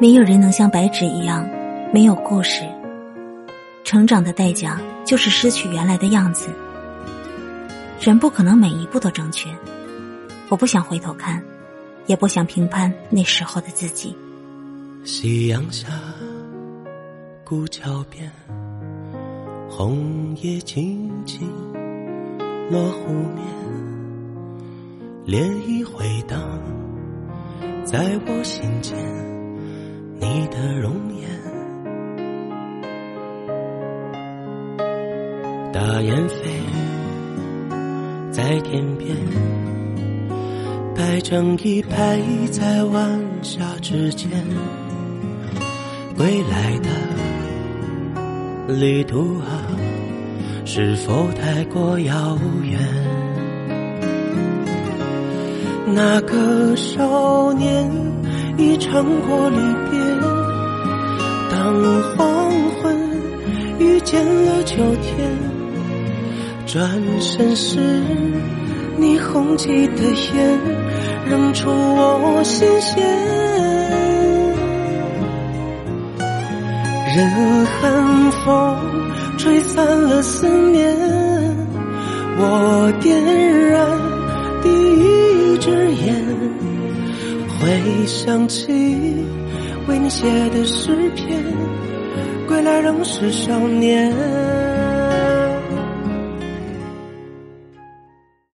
没有人能像白纸一样没有故事。成长的代价就是失去原来的样子。人不可能每一步都正确。我不想回头看，也不想评判那时候的自己。夕阳下，古桥边，红叶轻轻落湖面，涟漪回荡在我心间。你的容颜，大雁飞在天边，白成一排在晚霞之间。归来的旅途啊，是否太过遥远？那个少年已尝过离别，当黄昏遇见了秋天，转身时你红起的眼，仍触我心弦。任寒风吹散了思念，我点燃第一支烟，回想起写的诗篇，归来仍是少年。